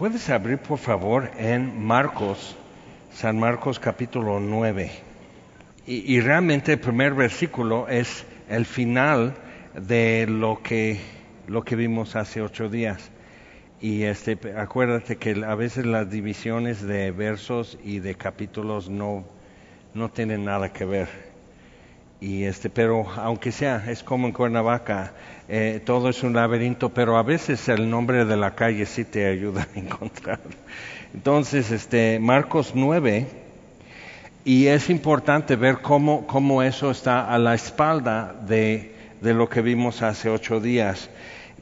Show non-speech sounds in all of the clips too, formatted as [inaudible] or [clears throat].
Puedes abrir, por favor, en Marcos, San Marcos capítulo 9. Y, y realmente el primer versículo es el final de lo que, lo que vimos hace ocho días. Y este, acuérdate que a veces las divisiones de versos y de capítulos no, no tienen nada que ver. Y este, pero aunque sea, es como en Cuernavaca, eh, todo es un laberinto, pero a veces el nombre de la calle sí te ayuda a [laughs] encontrar. Entonces, este, Marcos 9, y es importante ver cómo, cómo eso está a la espalda de, de lo que vimos hace ocho días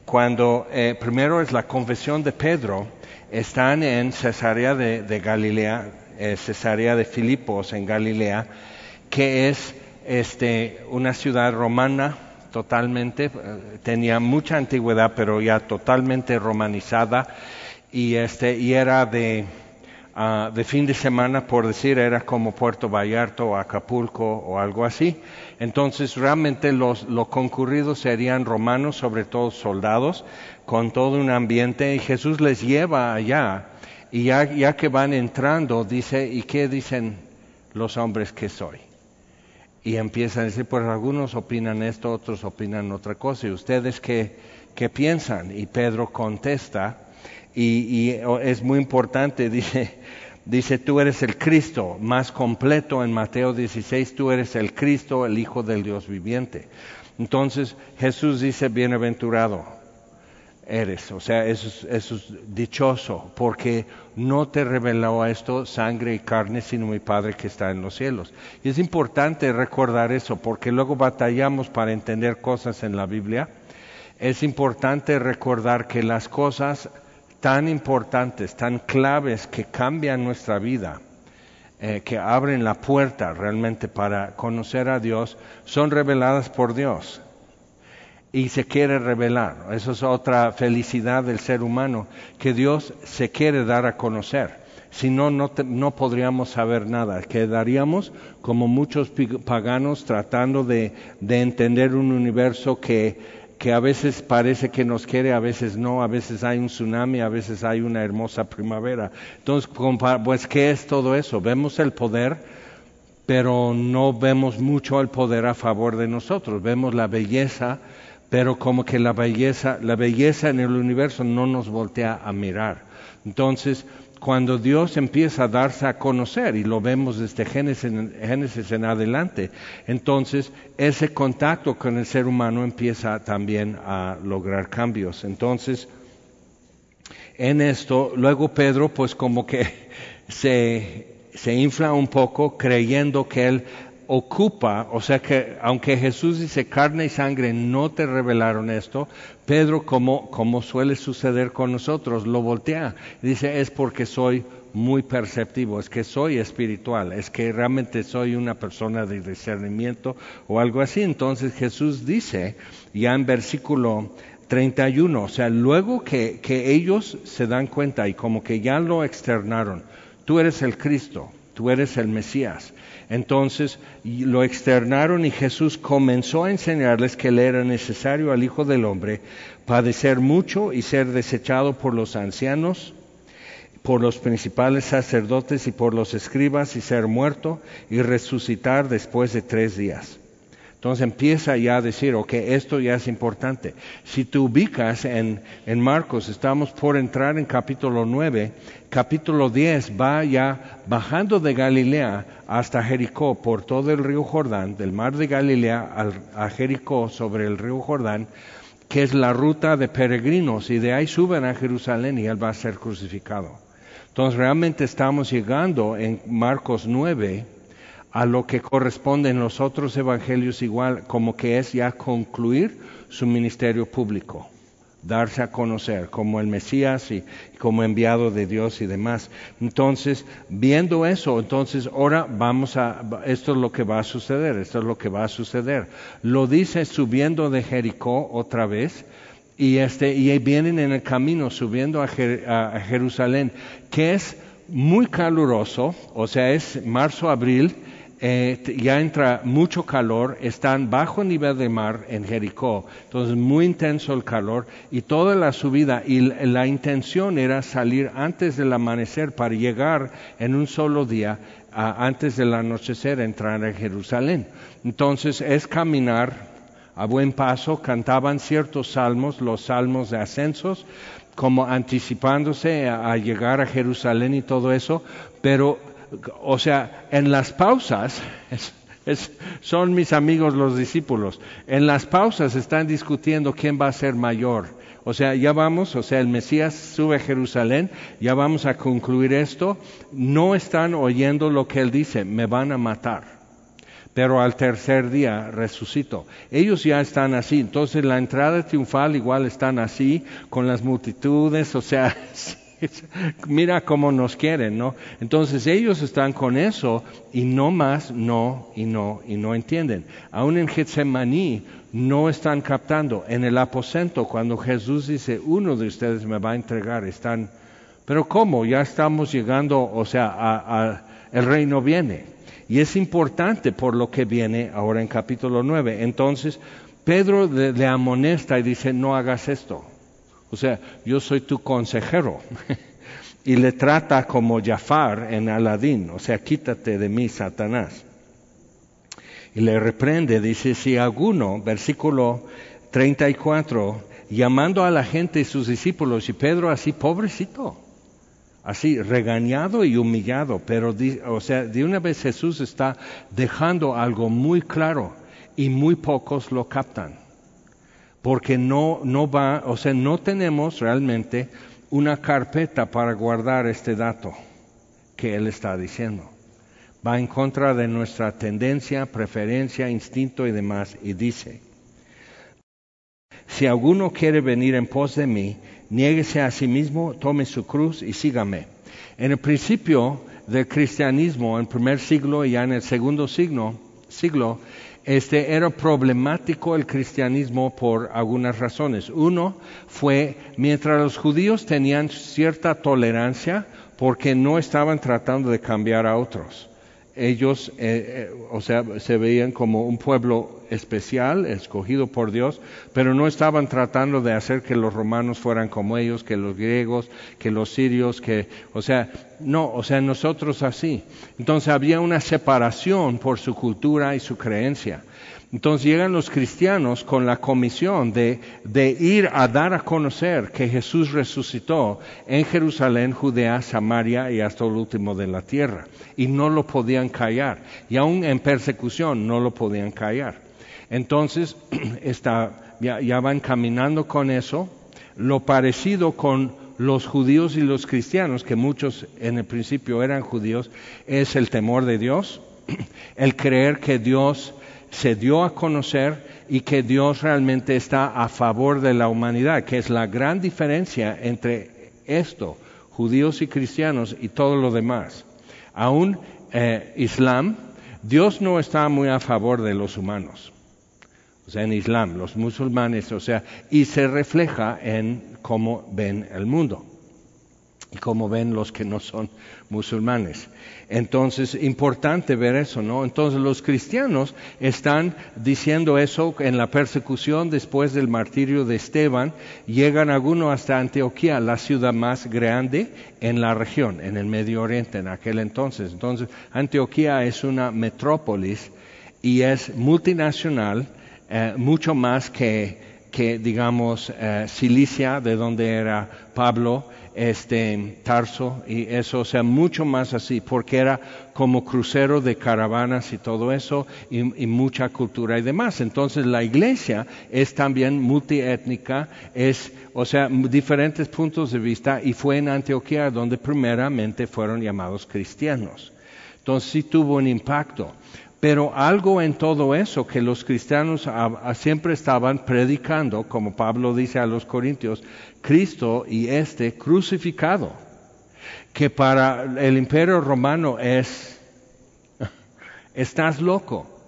cuando eh, primero es la confesión de Pedro, están en Cesarea de, Galilea, eh, Cesarea de Filipos en Galilea, que es este, una ciudad romana totalmente, eh, tenía mucha antigüedad, pero ya totalmente romanizada, y, este, y era de, uh, de fin de semana, por decir, era como Puerto Vallarta o Acapulco o algo así. Entonces realmente los, concurridos serían romanos, sobre todo soldados, con todo un ambiente, y Jesús les lleva allá, y ya, ya que van entrando, dice, ¿y qué dicen los hombres que soy? Y empiezan a decir, pues algunos opinan esto, otros opinan otra cosa, y ustedes qué, qué piensan? Y Pedro contesta, y, y es muy importante, [laughs] dice, dice, tú eres el Cristo, más completo en Mateo 16, tú eres el Cristo, el Hijo del Dios viviente. Entonces Jesús dice, bienaventurado eres, o sea, eso es, dichoso, porque no te reveló esto sangre y carne, sino mi Padre que está en los cielos. Y es importante recordar eso, porque luego batallamos para entender cosas en la Biblia. Es importante recordar que las cosas tan importantes, tan claves que cambian nuestra vida, eh, que abren la puerta realmente para conocer a Dios, son reveladas por Dios. Y se quiere revelar. Eso es otra felicidad del ser humano, que Dios se quiere dar a conocer. Si no, no, no podríamos saber nada. Quedaríamos como muchos paganos tratando de, de entender un universo que que a veces parece que nos quiere, a veces no, a veces hay un tsunami, a veces hay una hermosa primavera. Entonces, pues, ¿qué es todo eso? Vemos el poder, pero no vemos mucho el poder a favor de nosotros. Vemos la belleza, pero como que la belleza, la belleza en el universo no nos voltea a mirar. Entonces, cuando Dios empieza a darse a conocer, y lo vemos desde Génesis, en adelante, entonces ese contacto con el ser humano empieza también a lograr cambios. Entonces, en esto, luego Pedro pues como que [laughs] se, se infla un poco creyendo que él ocupa, o sea que aunque Jesús dice carne y sangre no te revelaron esto, Pedro como, como suele suceder con nosotros, lo voltea, dice es porque soy muy perceptivo, es que soy espiritual, es que realmente soy una persona de discernimiento o algo así. Entonces Jesús dice ya en versículo 31, o sea, luego que, que ellos se dan cuenta y como que ya lo externaron, tú eres el Cristo, tú eres el Mesías, entonces lo externaron y Jesús comenzó a enseñarles que le era necesario al Hijo del Hombre padecer mucho y ser desechado por los ancianos, por los principales sacerdotes y por los escribas y ser muerto y resucitar después de tres días. Entonces empieza ya a decir, ok, esto ya es importante. Si te ubicas en, en Marcos, estamos por entrar en capítulo 9, capítulo 10 va ya bajando de Galilea hasta Jericó por todo el río Jordán, del mar de Galilea a Jericó sobre el río Jordán, que es la ruta de peregrinos, y de ahí suben a Jerusalén y él va a ser crucificado. Entonces realmente estamos llegando en Marcos 9 a lo que corresponde en los otros evangelios igual, como que es ya concluir su ministerio público, darse a conocer como el Mesías y como enviado de Dios y demás. Entonces, viendo eso, entonces ahora vamos a, esto es lo que va a suceder, esto es lo que va a suceder. Lo dice subiendo de Jericó otra vez, y este, y vienen en el camino subiendo a, a Jerusalén, que es muy caluroso, o sea, es marzo, abril, eh, ya entra mucho calor, están bajo nivel de mar en Jericó, entonces muy intenso el calor y toda la subida y la intención era salir antes del amanecer para llegar en un solo día, antes del anochecer, entrar a Jerusalén. Entonces es caminar a buen paso, cantaban ciertos salmos, los salmos de ascensos, como anticipándose a llegar a Jerusalén y todo eso, pero o sea, en las pausas, son mis amigos los discípulos, en las pausas están discutiendo quién va a ser mayor. O sea, ya vamos, o sea, el Mesías sube a Jerusalén, ya vamos a concluir esto. No están oyendo lo que él dice, me van a matar. Pero al tercer día resucito. Ellos ya están así. Entonces la entrada triunfal igual están así, con las multitudes, o sea, [laughs] Mira cómo nos quieren, ¿no? Entonces ellos están con eso y no más, no y no y no entienden. Aún en Getsemaní no están captando. En el aposento, cuando Jesús dice, uno de ustedes me va a entregar, están, pero ¿cómo? Ya estamos llegando, o sea, a, el reino viene. Y es importante por lo que viene ahora en capítulo 9. Entonces, Pedro le amonesta y dice, no hagas esto. O sea, yo soy tu consejero. y le trata como Jafar en Aladín, o sea, quítate de mí, Satanás. Y le reprende, dice, si alguno, versículo 34, llamando a la gente y sus discípulos, y Pedro así, pobrecito, así, regañado y humillado, pero, o sea, de una vez Jesús está dejando algo muy claro y muy pocos lo captan porque no, no va, o sea, no tenemos realmente una carpeta para guardar este dato que él está diciendo. Va en contra de nuestra tendencia, preferencia, instinto y demás, y dice, si alguno quiere venir en pos de mí, niéguese a sí mismo, tome su cruz y sígame. En el principio del cristianismo, en el primer siglo y ya en el segundo siglo, siglo este, era problemático el cristianismo por algunas razones. Uno fue, mientras los judíos tenían cierta tolerancia porque no estaban tratando de cambiar a otros ellos, eh, eh, o sea, se veían como un pueblo especial, escogido por Dios, pero no estaban tratando de hacer que los romanos fueran como ellos, que los griegos, que los sirios, que, o sea, no, o sea, nosotros así. Entonces había una separación por su cultura y su creencia. Entonces llegan los cristianos con la comisión de, ir a dar a conocer que Jesús resucitó en Jerusalén, Judea, Samaria y hasta el último de la tierra. Y no lo podían callar. Y aún en persecución no lo podían callar. Entonces [clears throat] ya, ya van caminando con eso. Lo parecido con los judíos y los cristianos, que muchos en el principio eran judíos, es el temor de Dios, [clears throat] el creer que Dios se dio a conocer y que Dios realmente está a favor de la humanidad, que es la gran diferencia entre esto, judíos y cristianos y todo lo demás. Aún eh, Islam, Dios no está muy a favor de los humanos. O sea, en Islam, los musulmanes, o sea, y se refleja en cómo ven el mundo y cómo ven los que no son musulmanes. Entonces, importante ver eso, ¿no? Entonces, los cristianos están diciendo eso en la persecución después del martirio de Esteban. Llegan algunos hasta Antioquía, la ciudad más grande en la región, en el Medio Oriente en aquel entonces. Entonces, Antioquía es una metrópolis y es multinacional, eh, mucho más que, que digamos, eh, Cilicia, de donde era Pablo, este Tarso y eso, o sea, mucho más así, porque era como crucero de caravanas y todo eso, y, mucha cultura y demás. Entonces la iglesia es también multiétnica, es, o sea, diferentes puntos de vista, y fue en Antioquía donde primeramente fueron llamados cristianos. Entonces sí tuvo un impacto. Pero algo en todo eso que los cristianos siempre estaban predicando, como Pablo dice a los corintios, Cristo y este crucificado, que para el imperio romano es, [laughs] estás loco.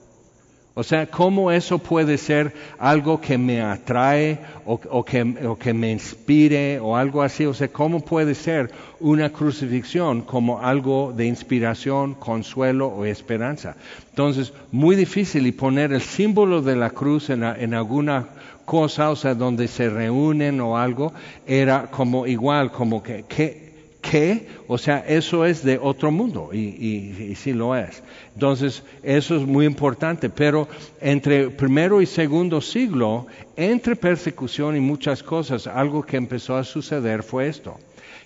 O sea, ¿cómo eso puede ser algo que me atrae o, que, me inspire o algo así? O sea, ¿cómo puede ser una crucifixión como algo de inspiración, consuelo o esperanza? Entonces, muy difícil y poner el símbolo de la cruz en, en alguna cosa, o sea, donde se reúnen o algo, era como igual, como que, que ¿Qué? O sea, eso es de otro mundo y, y, sí lo es. Entonces, eso es muy importante, pero entre primero y segundo siglo, entre persecución y muchas cosas, algo que empezó a suceder fue esto,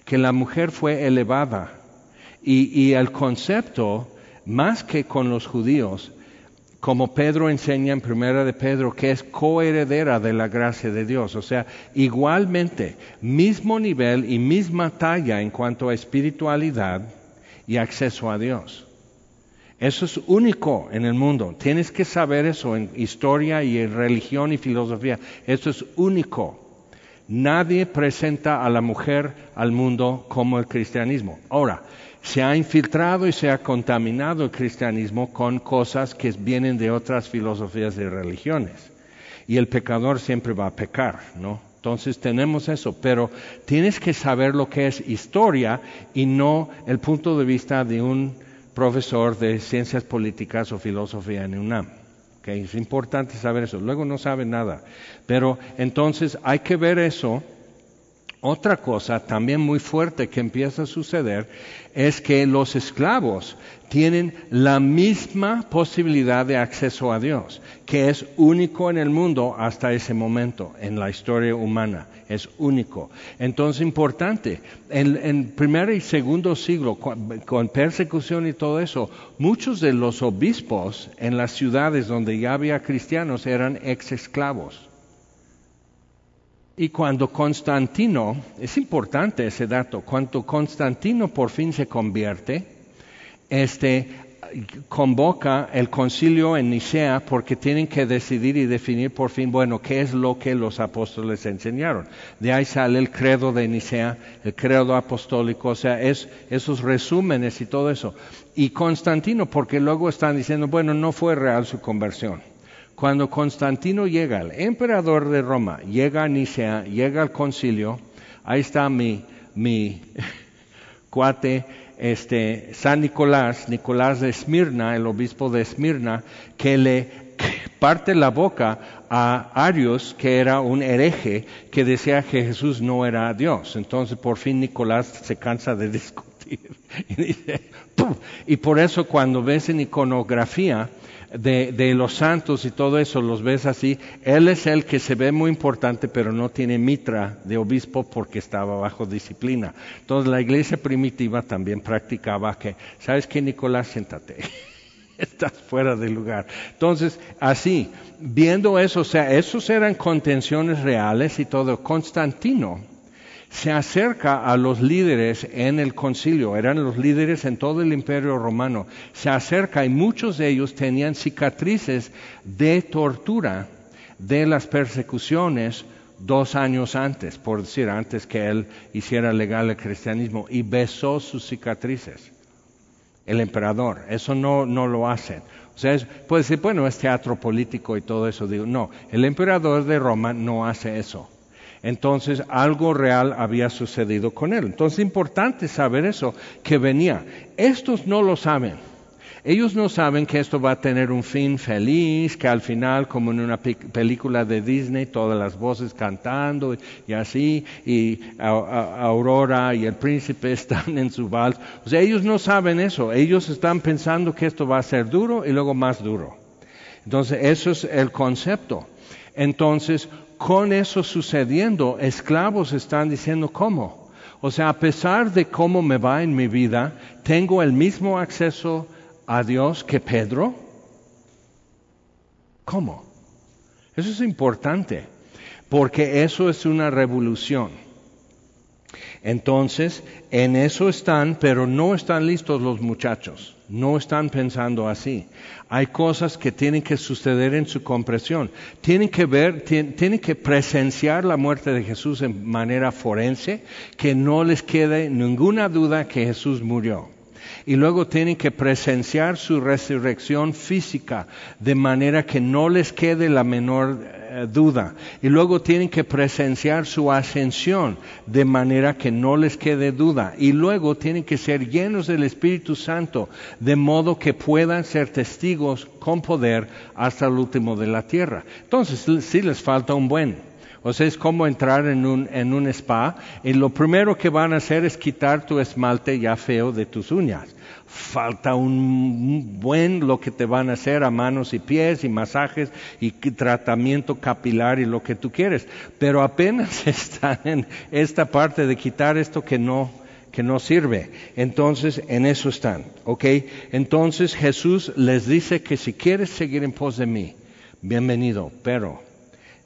que la mujer fue elevada y, y el concepto, más que con los judíos, como Pedro enseña en Primera de Pedro, que es coheredera de la gracia de Dios. O sea, igualmente, mismo nivel y misma talla en cuanto a espiritualidad y acceso a Dios. Eso es único en el mundo. Tienes que saber eso en historia y en religión y filosofía. Eso es único. Nadie presenta a la mujer al mundo como el cristianismo. Ahora, se ha infiltrado y se ha contaminado el cristianismo con cosas que vienen de otras filosofías y religiones. Y el pecador siempre va a pecar, ¿no? Entonces tenemos eso, pero tienes que saber lo que es historia y no el punto de vista de un profesor de ciencias políticas o filosofía en UNAM. Okay, es importante saber eso. Luego no sabe nada. Pero entonces hay que ver eso otra cosa también muy fuerte que empieza a suceder es que los esclavos tienen la misma posibilidad de acceso a Dios, que es único en el mundo hasta ese momento, en la historia humana, es único. Entonces, importante, en, en primer y segundo siglo, con persecución y todo eso, muchos de los obispos en las ciudades donde ya había cristianos eran ex esclavos. Y cuando Constantino, es importante ese dato, cuando Constantino por fin se convierte, este, convoca el concilio en Nicea porque tienen que decidir y definir por fin, bueno, qué es lo que los apóstoles enseñaron. De ahí sale el credo de Nicea, el credo apostólico, o sea, es, esos resúmenes y todo eso. Y Constantino, porque luego están diciendo, bueno, no fue real su conversión. Cuando Constantino llega, el emperador de Roma, llega a Nicea, llega al concilio, ahí está mi, mi [laughs] cuate, este, San Nicolás, Nicolás de Esmirna, el obispo de Esmirna, que le [laughs] parte la boca a Arius, que era un hereje, que decía que Jesús no era Dios. Entonces, por fin Nicolás se cansa de discutir. [laughs] Y, por eso cuando ves en iconografía, de, los santos y todo eso, los ves así, él es el que se ve muy importante, pero no tiene mitra de obispo porque estaba bajo disciplina. Entonces la iglesia primitiva también practicaba que, ¿sabes qué, Nicolás? Siéntate. [laughs] Estás fuera de lugar. Entonces, así, viendo eso, o sea, esos eran contenciones reales y todo. Constantino, se acerca a los líderes en el concilio, eran los líderes en todo el imperio romano, se acerca y muchos de ellos tenían cicatrices de tortura de las persecuciones dos años antes, por decir, antes que él hiciera legal el cristianismo, y besó sus cicatrices. El emperador, eso no, no lo hacen. O sea, puede decir, bueno, es teatro político y todo eso. Digo, no, el emperador de Roma no hace eso entonces algo real había sucedido con él. Entonces es importante saber eso, que venía. Estos no lo saben. Ellos no saben que esto va a tener un fin feliz, que al final, como en una película de Disney, todas las voces cantando y así, y Aurora y el príncipe [laughs] están en su vals. O sea, ellos no saben eso. Ellos están pensando que esto va a ser duro y luego más duro. Entonces, eso es el concepto. Entonces, con eso sucediendo, esclavos están diciendo, ¿cómo? O sea, a pesar de cómo me va en mi vida, ¿tengo el mismo acceso a Dios que Pedro? ¿Cómo? Eso es importante, porque eso es una revolución. Entonces, en eso están, pero no están listos los muchachos no están pensando así. Hay cosas que tienen que suceder en su comprensión. Tienen que ver, tienen que presenciar la muerte de Jesús en manera forense, que no les quede ninguna duda que Jesús murió. Y luego tienen que presenciar su resurrección física de manera que no les quede la menor eh, duda. Y luego tienen que presenciar su ascensión de manera que no les quede duda. Y luego tienen que ser llenos del Espíritu Santo de modo que puedan ser testigos con poder hasta el último de la tierra. Entonces sí les falta un buen. O sea, es como entrar en un, en un spa y lo primero que van a hacer es quitar tu esmalte ya feo de tus uñas. Falta un buen lo que te van a hacer a manos y pies y masajes y tratamiento capilar y lo que tú quieres. Pero apenas [laughs] están en esta parte de quitar esto que no, que no sirve. Entonces, en eso están, ¿ok? Entonces Jesús les dice que si quieres seguir en pos de mí, bienvenido, pero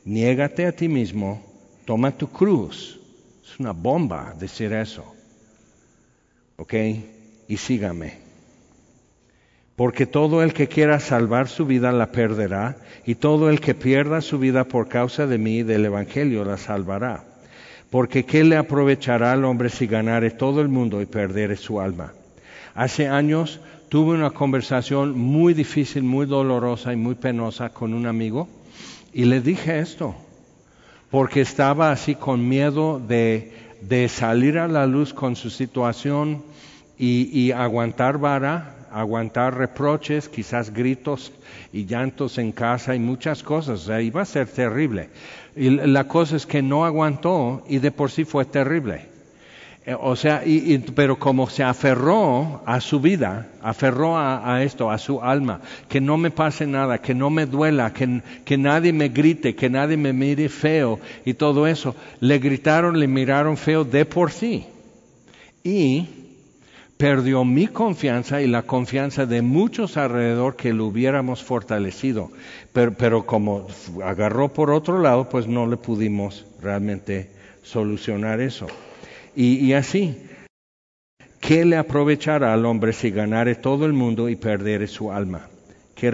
niégate a ti mismo, toma tu cruz. Es una bomba decir eso. ¿Ok? Y sígame. Porque todo el que quiera salvar su vida la perderá, y todo el que pierda su vida por causa de mí y del Evangelio la salvará. Porque ¿qué le aprovechará al hombre si ganare todo el mundo y perdere su alma? Hace años tuve una conversación muy difícil, muy dolorosa y muy penosa con un amigo y le dije esto, porque estaba así con miedo de, de salir a la luz con su situación y, y aguantar vara, aguantar reproches, quizás gritos y llantos en casa y muchas cosas. O sea, iba a ser terrible. Y la cosa es que no aguantó y de por sí fue terrible. Eh, o sea, y, pero como se aferró a su vida, aferró a, esto, a su alma, que no me pase nada, que no me duela, que, que nadie me grite, que nadie me mire feo y todo eso, le gritaron, le miraron feo de por sí. Y perdió mi confianza y la confianza de muchos alrededor que lo hubiéramos fortalecido. Pero como agarró por otro lado, pues no le pudimos realmente solucionar eso. Y, así, ¿qué le aprovechará al hombre si ganare todo el mundo y perdere su alma? ¿Qué,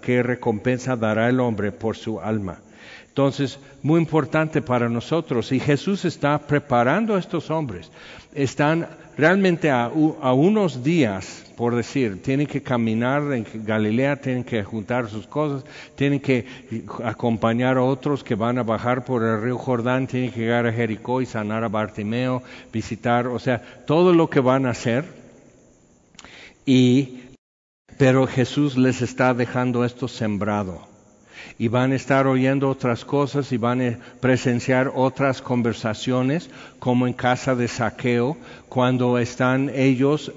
¿Qué recompensa dará el hombre por su alma? Entonces, muy importante para nosotros, y Jesús está preparando a estos hombres, están realmente a, unos días, por decir, tienen que caminar en Galilea, tienen que juntar sus cosas, tienen que acompañar a otros que van a bajar por el río Jordán, tienen que llegar a Jericó y sanar a Bartimeo, visitar, o sea, todo lo que van a hacer. Y, pero Jesús les está dejando esto sembrado y van a estar oyendo otras cosas y van a presenciar otras conversaciones, como en casa de saqueo, cuando están ellos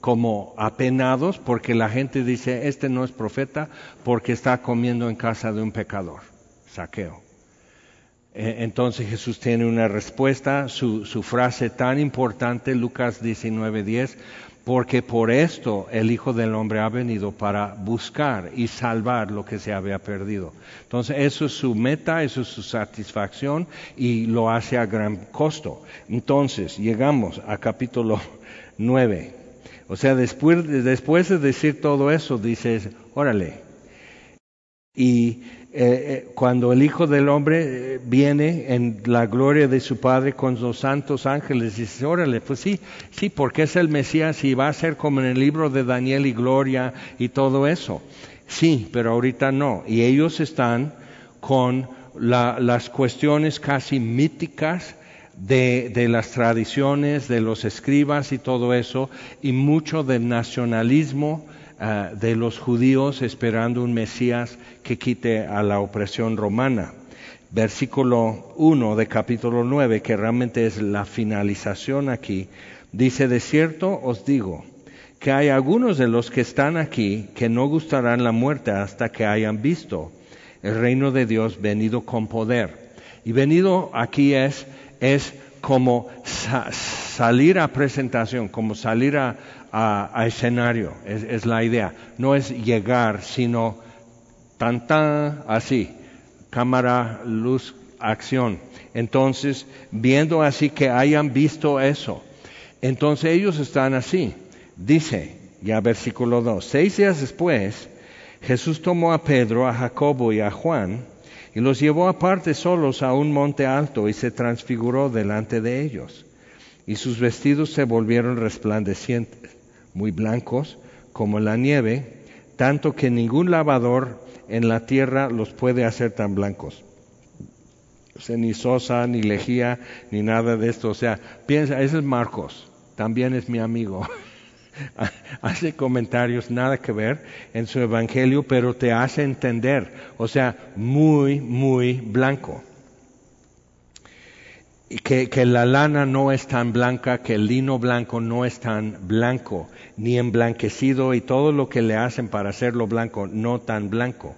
como apenados porque la gente dice, este no es profeta porque está comiendo en casa de un pecador, saqueo. E, entonces Jesús tiene una respuesta, su, su frase tan importante, Lucas 19:10, porque por esto el Hijo del Hombre ha venido para buscar y salvar lo que se había perdido. Entonces, eso es su meta, eso es su satisfacción y lo hace a gran costo. Entonces, llegamos a capítulo [laughs] 9. O sea, después, después de decir todo eso, dices, órale. Y eh, eh, cuando el Hijo del Hombre eh, viene en la gloria de su Padre con los santos ángeles, dice, órale, pues sí, sí, porque es el Mesías y va a ser como en el libro de Daniel y Gloria y todo eso. Sí, pero ahorita no. Y ellos están con las cuestiones casi míticas de, de, las tradiciones, de los escribas y todo eso, y mucho del nacionalismo Ah, de los judíos esperando un Mesías que quite a la opresión romana. Versículo 1 de capítulo 9, que realmente es la finalización aquí, dice, de cierto os digo, que hay algunos de los que están aquí que no gustarán la muerte hasta que hayan visto el reino de Dios venido con poder. Y venido aquí es, es como salir a presentación, como salir a, a, escenario, es, la idea. No es llegar, sino tan tan así, cámara, luz, acción. Entonces, viendo así que hayan visto eso, entonces ellos están así. Dice, ya versículo 2, seis días después, Jesús tomó a Pedro, a Jacobo y a Juan, y los llevó aparte solos a un monte alto y se transfiguró delante de ellos. Y sus vestidos se volvieron resplandecientes muy blancos como la nieve, tanto que ningún lavador en la tierra los puede hacer tan blancos. O sea, ni sosa, ni lejía, ni nada de esto. O sea, piensa, ese es Marcos, también es mi amigo. [laughs] hace comentarios nada que ver en su evangelio, pero te hace entender, o sea, muy, muy blanco. Que, la lana no es tan blanca, que el lino blanco no es tan blanco, ni emblanquecido y todo lo que le hacen para hacerlo blanco, no tan blanco.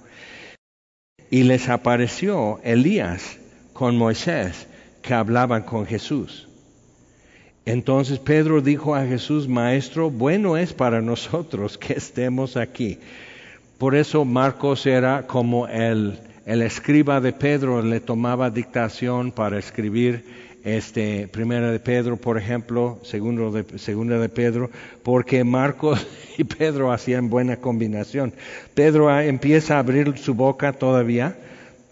Y les apareció Elías con Moisés, que hablaban con Jesús. Entonces Pedro dijo a Jesús, Maestro, bueno es para nosotros que estemos aquí. Por eso Marcos era como el, el escriba de Pedro, le tomaba dictación para escribir este, primera de Pedro, por ejemplo, segundo de, segunda de Pedro, porque Marcos [laughs] y Pedro hacían buena combinación. Pedro empieza a abrir su boca todavía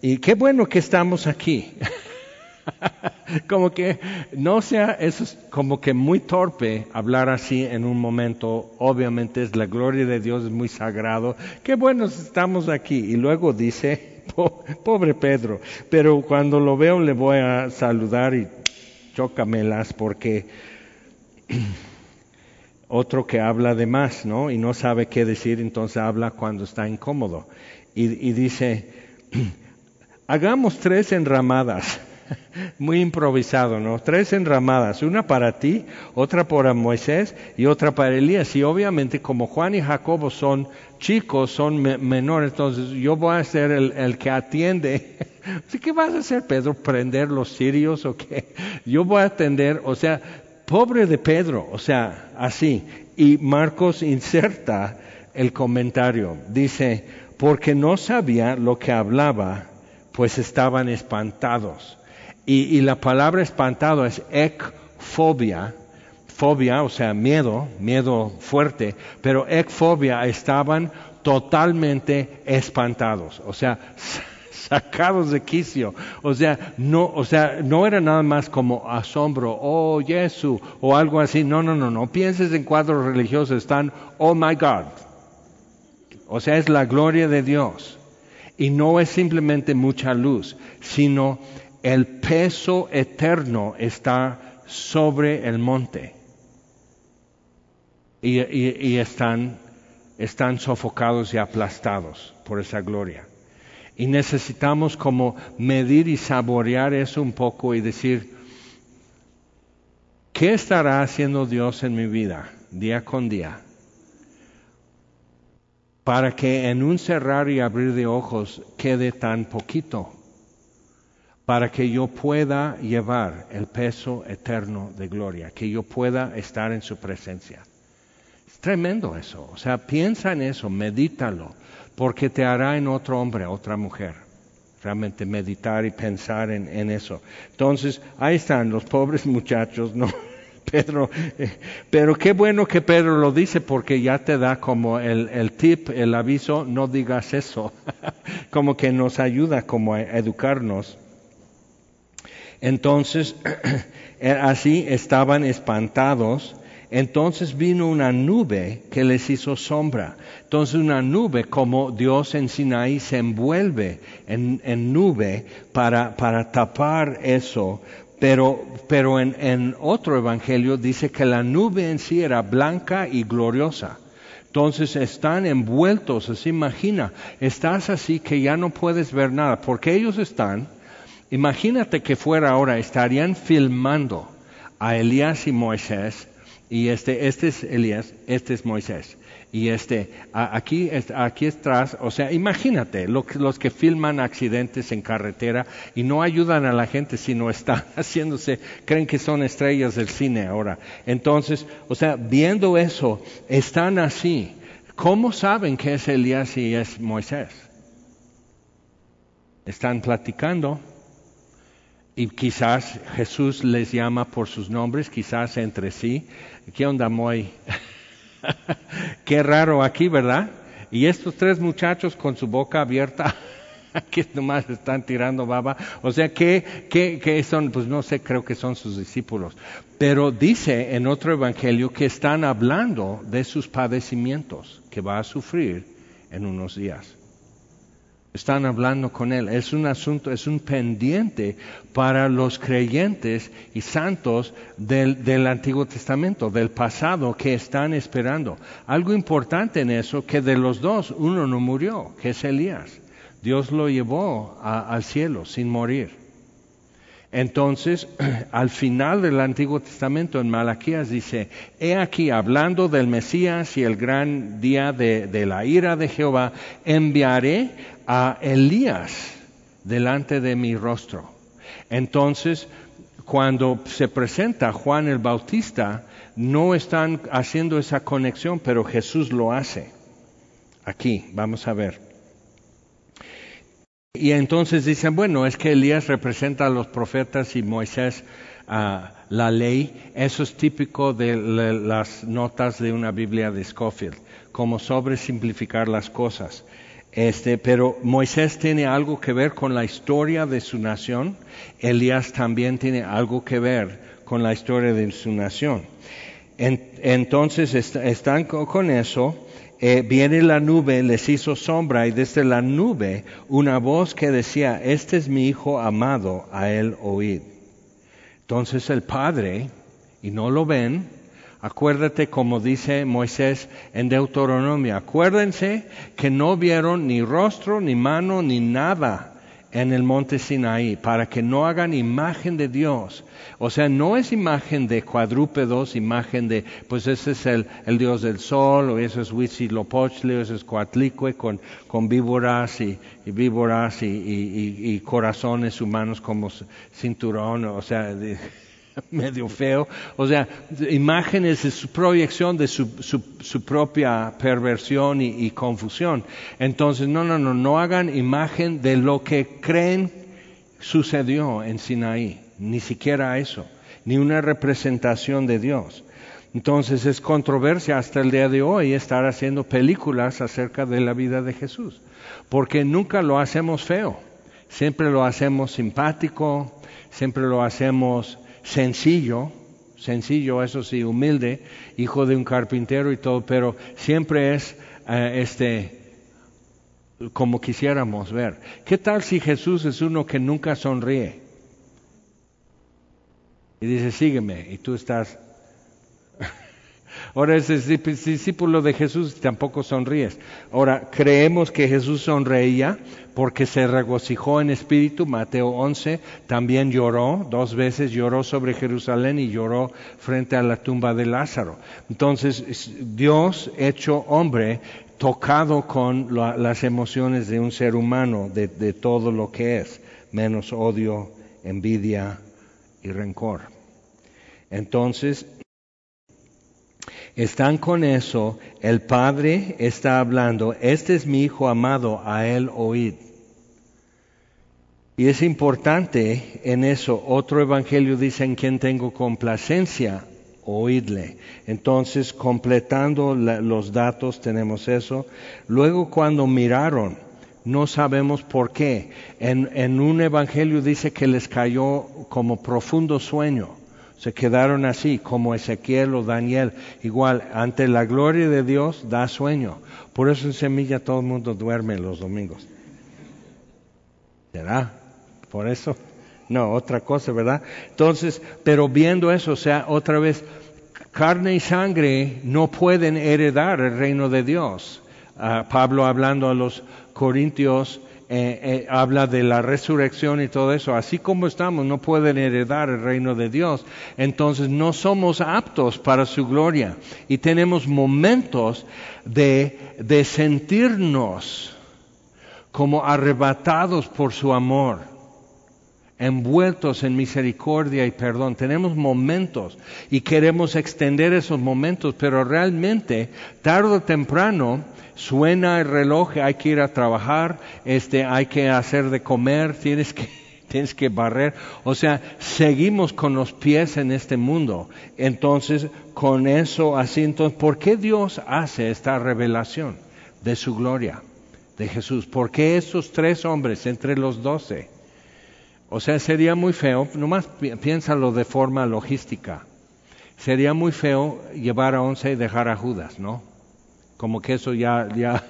y qué bueno que estamos aquí. [laughs] como que no sea, eso es como que muy torpe hablar así en un momento. Obviamente es la gloria de Dios, es muy sagrado. Qué buenos estamos aquí. Y luego dice, [laughs] pobre Pedro, pero cuando lo veo le voy a saludar y chócamelas porque [clears throat] otro que habla de más, ¿no? Y no sabe qué decir, entonces habla cuando está incómodo. Y, y dice, [clears throat] hagamos tres enramadas [laughs] muy improvisado, ¿no? Tres enramadas, una para ti, otra para Moisés y otra para Elías. Y obviamente como Juan y Jacobo son chicos, son menores, entonces yo voy a ser el, que atiende. [laughs] ¿Qué vas a hacer, Pedro? ¿Prender los sirios o qué? Yo voy a atender, o sea, pobre de Pedro, o sea, así. Y Marcos inserta el comentario, dice, porque no sabía lo que hablaba, pues estaban espantados. Y, la palabra espantado es ekfobia, fobia, o sea, miedo, miedo fuerte, pero ekfobia estaban totalmente espantados, o sea, [laughs] sacados de quicio, o sea, no, o sea, no era nada más como asombro, oh Jesús, o algo así, no, no, no, no. Pienses en cuadros religiosos, están, oh my God, o sea, es la gloria de Dios, y no es simplemente mucha luz, sino el peso eterno está sobre el monte. Y, están, están sofocados y aplastados por esa gloria. Y necesitamos como medir y saborear eso un poco y decir, ¿qué estará haciendo Dios en mi vida día con día? Para que en un cerrar y abrir de ojos quede tan poquito para que yo pueda llevar el peso eterno de gloria, que yo pueda estar en su presencia. Es tremendo eso, o sea, piensa en eso, medítalo, porque te hará en otro hombre, otra mujer. Realmente meditar y pensar en, eso. Entonces, ahí están los pobres [laughs] muchachos, ¿no? [laughs] Pedro, eh, pero qué bueno que Pedro lo dice porque ya te da como el, el tip, el aviso, no digas eso, [laughs] como que nos ayuda como a educarnos. Entonces, [clears throat] eh, así estaban espantados. Entonces vino una nube que les hizo sombra. Entonces una nube como Dios en Sinaí se envuelve en, nube para, tapar eso. Pero, en otro evangelio dice que la nube en sí era blanca y gloriosa. Entonces están envueltos, así imagina, estás así que ya no puedes ver nada, porque ellos están Imagínate que fuera ahora, estarían filmando a Elías y Moisés, y este, este es Elías, este es Moisés. Y este, aquí, aquí atrás, o sea, imagínate los que filman accidentes en carretera y no ayudan a la gente, sino están [laughs] haciéndose, creen que son estrellas del cine ahora. Entonces, o sea, viendo eso, están así. ¿Cómo saben que es Elías y es Moisés? Están platicando y quizás Jesús les llama por sus nombres, quizás entre sí. ¿Qué onda, Moy? [laughs] Qué raro aquí, ¿verdad? Y estos tres muchachos con su boca abierta. [laughs] que nomás están tirando baba. O sea, ¿qué, qué, qué son? Pues no sé, creo que son sus discípulos. Pero dice en otro evangelio que están hablando de sus padecimientos que va a sufrir en unos días. Están hablando con Él. Es un asunto, es un pendiente para los creyentes y santos del, Antiguo Testamento, del pasado que están esperando. Algo importante en eso, que de los dos uno no murió, que es Elías. Dios lo llevó al cielo sin morir. Entonces, [clears throat] al final del Antiguo Testamento, en Malaquías dice, he aquí, hablando del Mesías y el gran día de la ira de Jehová, enviaré a Elías delante de mi rostro. Entonces, cuando se presenta Juan el Bautista, no están haciendo esa conexión, pero Jesús lo hace. Aquí, vamos a ver. Y entonces dicen, bueno, es que Elías representa a los profetas y Moisés a la ley. Eso es típico de las notas de una Biblia de Scofield, como sobre simplificar las cosas. Este, pero Moisés tiene algo que ver con la historia de su nación, Elías también tiene algo que ver con la historia de su nación. entonces están con eso, eh, viene la nube, les hizo sombra y desde la nube una voz que decía, este es mi hijo amado, a él oíd. Entonces el Padre, y no lo ven, Acuérdate como dice Moisés en Deuteronomio, acuérdense que no vieron ni rostro, ni mano, ni nada en el monte Sinaí, para que no hagan imagen de Dios. O sea, no es imagen de cuadrúpedos, imagen de, pues ese es el, Dios del sol, o eso es Huitzilopochtli, o eso es Coatlicue, con, con víboras y, víboras y, corazones humanos como cinturón, o sea... [laughs] medio feo. O sea, imágenes de su proyección de su, propia perversión y, confusión. Entonces, no, no, no, no hagan imagen de lo que creen sucedió en Sinaí. Ni siquiera eso. Ni una representación de Dios. Entonces es controversia hasta el día de hoy estar haciendo películas acerca de la vida de Jesús. Porque nunca lo hacemos feo. Siempre lo hacemos simpático, siempre lo hacemos sencillo, sencillo, eso sí, humilde, hijo de un carpintero y todo, pero siempre es eh, este como quisiéramos ver. ¿Qué tal si Jesús es uno que nunca sonríe? Y dice, sígueme, y tú estás Ahora es discípulo de Jesús y tampoco sonríes. Ahora, creemos que Jesús sonreía porque se regocijó en espíritu, Mateo 11, también lloró, dos veces lloró sobre Jerusalén y lloró frente a la tumba de Lázaro. Entonces, Dios hecho hombre, tocado con las emociones de un ser humano, de, de todo lo que es, menos odio, envidia y rencor. Entonces, están con eso, el Padre está hablando, este es mi Hijo amado, a Él oíd. Y es importante en eso, otro evangelio dice en quien tengo complacencia, oídle. Entonces, completando los datos, tenemos eso. Luego, cuando miraron, no sabemos por qué. En, en un evangelio dice que les cayó como profundo sueño se quedaron así, como Ezequiel o Daniel. Igual, ante la gloria de Dios da sueño. Por eso en Semilla todo el mundo duerme los domingos. ¿Será? ¿Por eso? No, otra cosa, ¿verdad? Entonces, pero viendo eso, o sea, otra vez, carne y sangre no pueden heredar el reino de Dios. Ah, Pablo hablando a los Corintios, eh, eh, habla de la resurrección y todo eso, así como estamos, no pueden heredar el reino de Dios. Entonces no somos aptos para su gloria. Y tenemos momentos de, de sentirnos como arrebatados por su amor envueltos en misericordia y perdón. Tenemos momentos y queremos extender esos momentos, pero realmente, tarde o temprano, suena el reloj, hay que ir a trabajar, este, hay que hacer de comer, [laughs] tienes que, tienes que barrer. O sea, seguimos con los pies en este mundo. Entonces, con eso así, entonces, ¿por qué Dios hace esta revelación de su gloria? de Jesús. ¿Por qué esos tres hombres entre los doce? O sea, sería muy feo, nomás piénsalo de forma logística. Sería muy feo llevar a once y dejar a Judas, ¿no? Como que eso ya, ya,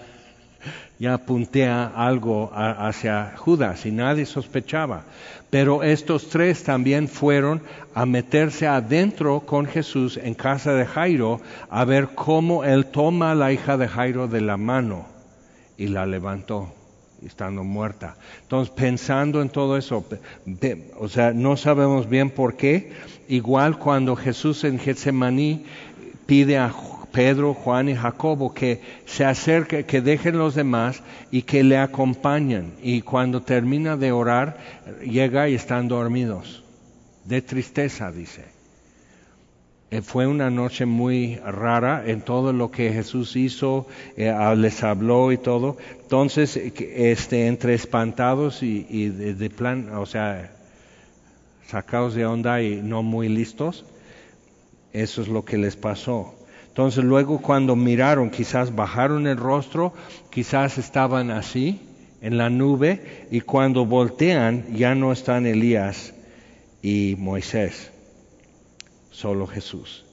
ya puntea algo hacia Judas y nadie sospechaba. Pero estos tres también fueron a meterse adentro con Jesús en casa de Jairo a ver cómo él toma a la hija de Jairo de la mano y la levantó estando muerta. Entonces, pensando en todo eso, o sea, no sabemos bien por qué, igual cuando Jesús en Getsemaní pide a Pedro, Juan y Jacobo que se acerquen, que dejen los demás y que le acompañen. Y cuando termina de orar, llega y están dormidos. De tristeza, dice. Eh, fue una noche muy rara en todo lo que Jesús hizo, eh, les habló y todo. Entonces, este, entre espantados y, de, plan, o sea, sacados de onda y no muy listos, eso es lo que les pasó. Entonces luego cuando miraron, quizás bajaron el rostro, quizás estaban así, en la nube, y cuando voltean ya no están Elías y Moisés solo Jesús.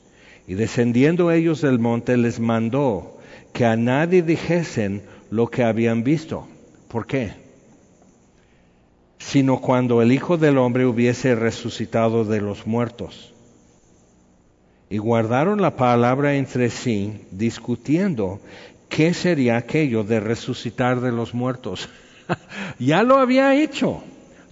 Y descendiendo ellos del monte les mandó que a nadie dijesen lo que habían visto. ¿Por qué? Sino cuando el Hijo del Hombre hubiese resucitado de los muertos. Y guardaron la palabra entre sí, discutiendo qué sería aquello de resucitar de los muertos. [laughs] ya lo había hecho.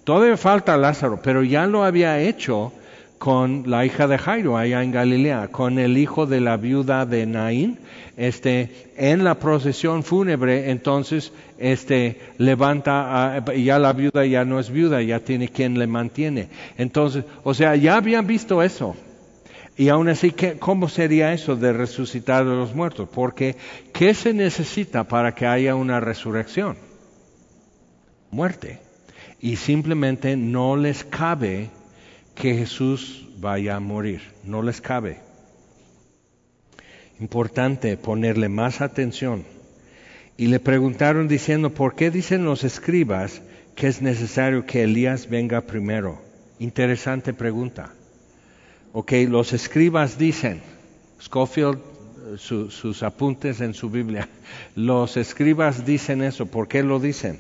Todavía falta Lázaro, pero ya lo había hecho con la hija de Jairo allá en Galilea, con el hijo de la viuda de Naín, este, en la procesión fúnebre, entonces, este, levanta, ya la viuda ya no es viuda, ya tiene quien le mantiene. Entonces, o sea, ya habían visto eso. Y aún así, ¿cómo sería eso de resucitar de los muertos? Porque, ¿qué se necesita para que haya una resurrección? Muerte. Y simplemente no les cabe que Jesús vaya a morir. No les cabe. Importante ponerle más atención. Y le preguntaron diciendo, ¿por qué dicen los escribas que es necesario que Elías venga primero? Interesante pregunta. Ok, los escribas dicen, Scofield, sus apuntes en su Biblia, [laughs] los escribas dicen eso. ¿Por qué lo dicen?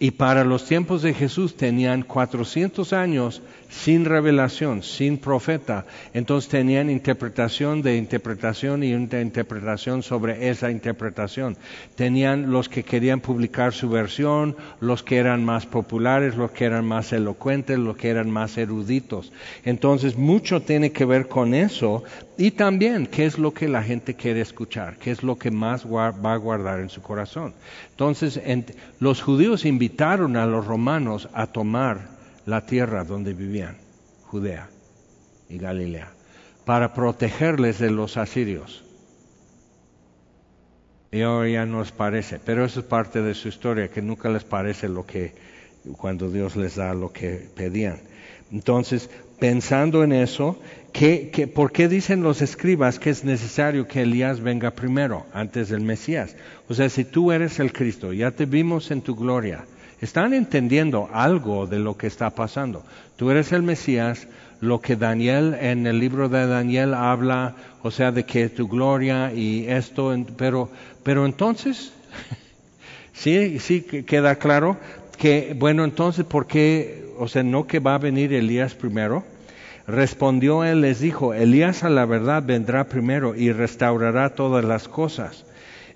Y para los tiempos de Jesús tenían 400 años sin revelación, sin profeta. Entonces tenían interpretación de interpretación y una interpretación sobre esa interpretación. Tenían los que querían publicar su versión, los que eran más populares, los que eran más elocuentes, los que eran más eruditos. Entonces mucho tiene que ver con eso y también qué es lo que la gente quiere escuchar, qué es lo que más va a guardar en su corazón. Entonces los judíos invitaron a los romanos a tomar la tierra donde vivían, Judea y Galilea, para protegerles de los asirios. Y ahora ya nos parece, pero eso es parte de su historia, que nunca les parece lo que, cuando Dios les da lo que pedían. Entonces, pensando en eso, ¿qué, por qué dicen los escribas que es necesario que Elías venga primero, antes del Mesías? O sea, si tú eres el Cristo, ya te vimos en tu gloria, están entendiendo algo de lo que está pasando. Tú eres el Mesías, lo que Daniel en el libro de Daniel habla, o sea, de que tu gloria y esto, pero, pero entonces, [laughs] sí, sí queda claro que, bueno, entonces, ¿por qué, o sea, no que va a venir Elías primero? Respondió él, les dijo, Elías a la verdad vendrá primero y restaurará todas las cosas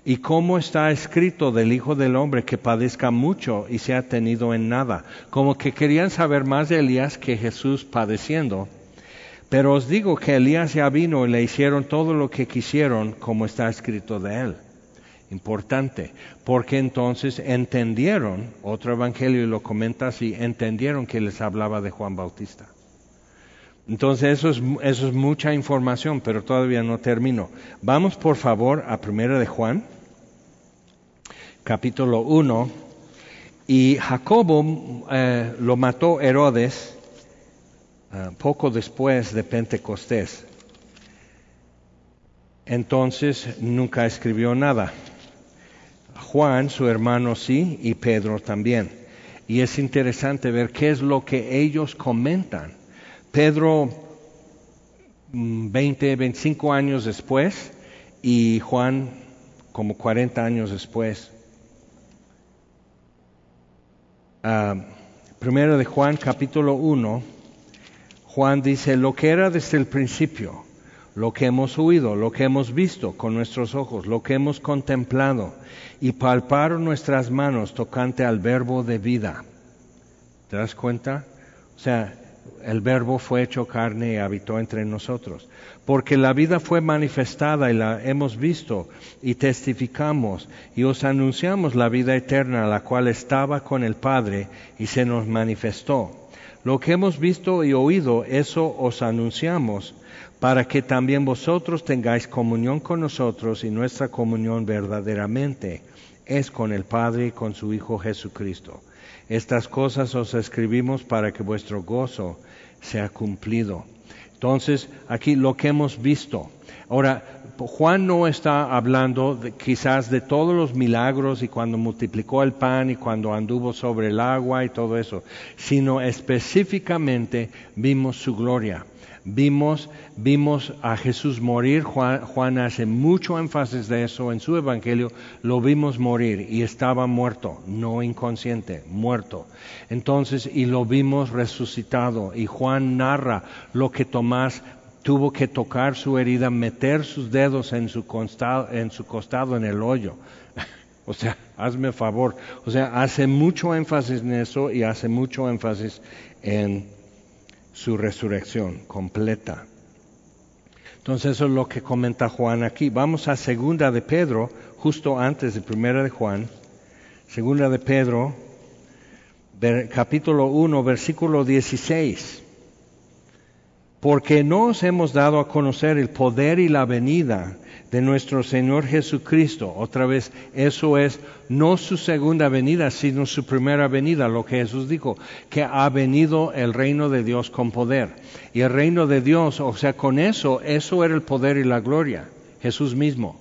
y cómo está escrito del Hijo del Hombre que padezca mucho y sea tenido en nada. Como que querían saber más de Elías que Jesús padeciendo. Pero os digo que Elías ya vino y le hicieron todo lo que quisieron como está escrito de él. Importante, porque entonces entendieron, otro evangelio lo comenta así, entendieron que les hablaba de Juan Bautista. Entonces eso es, mucha información, pero todavía no termino. Vamos por favor a Primera de Juan, capítulo 1. Y Jacobo eh, lo mató Herodes eh, poco después de Pentecostés. Entonces nunca escribió nada. Juan, su hermano sí, y Pedro también. Y es interesante ver qué es lo que ellos comentan. Pedro 20, mm, 25 años después y Juan como 40 años después. Ah, primero de Juan capítulo 1, Juan dice, lo que era desde el principio, lo que hemos oído, lo que hemos visto con nuestros ojos, lo que hemos contemplado, y palparon nuestras manos tocante al verbo de vida. ¿Te das cuenta? O sea, el verbo fue hecho carne y habitó entre nosotros. Porque la vida fue manifestada y la hemos visto y testificamos y os anunciamos la vida eterna, la cual estaba con el Padre y se nos manifestó. Lo que hemos visto y oído, eso os anunciamos, para que también vosotros tengáis comunión con nosotros y nuestra comunión verdaderamente es con el Padre y con su Hijo Jesucristo. Estas cosas os escribimos para que vuestro gozo sea cumplido. Entonces, aquí lo que hemos visto. Ahora, Juan no está hablando quizás de todos los milagros y cuando multiplicó el pan y cuando anduvo sobre el agua y todo eso, sino específicamente vimos su gloria vimos, vimos a Jesús morir, Juan, hace mucho énfasis de eso en su evangelio, lo vimos morir y estaba muerto, no inconsciente, muerto. Entonces, y lo vimos resucitado y Juan narra lo que Tomás tuvo que tocar su herida, meter sus dedos en su costado en, su costado, en el hoyo. [laughs] O sea, hazme favor. O sea, hace mucho énfasis en eso y hace mucho énfasis en su resurrección completa. Entonces eso es lo que comenta Juan aquí. Vamos a segunda de Pedro, justo antes de primera de Juan. Segunda de Pedro, capítulo 1, versículo 16. Porque no os hemos dado a conocer el poder y la venida de nuestro Señor Jesucristo. Otra vez, eso es no su segunda venida, sino su primera venida, lo que Jesús dijo, que ha venido el reino de Dios con poder. Y el reino de Dios, o sea, con eso, eso era el poder y la gloria, Jesús mismo.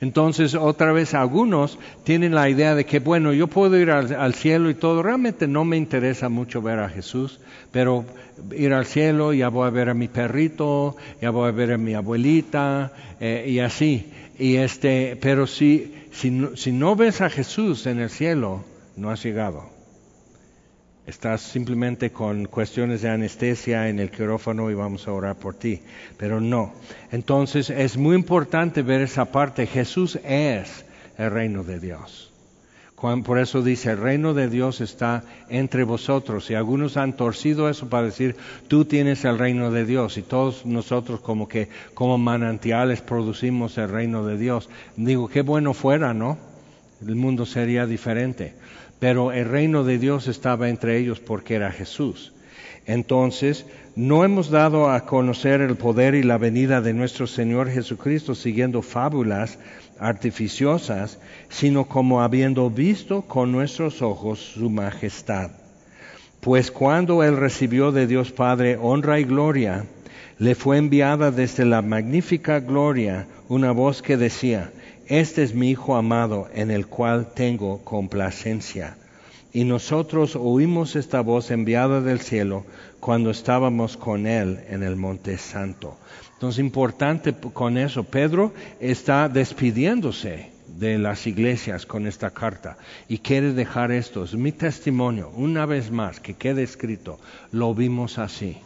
Entonces, otra vez, algunos tienen la idea de que, bueno, yo puedo ir al, cielo y todo. Realmente no me interesa mucho ver a Jesús, pero ir al cielo, ya voy a ver a mi perrito, ya voy a ver a mi abuelita, eh, y así. Y este, pero si, si si no ves a Jesús en el cielo, no has llegado estás simplemente con cuestiones de anestesia en el quirófano y vamos a orar por ti. Pero no. Entonces es muy importante ver esa parte. Jesús es el reino de Dios. Por eso dice, el reino de Dios está entre vosotros. Y algunos han torcido eso para decir, tú tienes el reino de Dios. Y todos nosotros como que, como manantiales producimos el reino de Dios. Digo, qué bueno fuera, ¿no? El mundo sería diferente pero el reino de Dios estaba entre ellos porque era Jesús. Entonces, no hemos dado a conocer el poder y la venida de nuestro Señor Jesucristo siguiendo fábulas artificiosas, sino como habiendo visto con nuestros ojos su majestad. Pues cuando Él recibió de Dios Padre honra y gloria, le fue enviada desde la magnífica gloria una voz que decía, este es mi Hijo amado en el cual tengo complacencia. Y nosotros oímos esta voz enviada del cielo cuando estábamos con Él en el Monte Santo. Entonces, importante con eso, Pedro está despidiéndose de las iglesias con esta carta y quiere dejar esto. Es mi testimonio, una vez más, que quede escrito. Lo vimos así.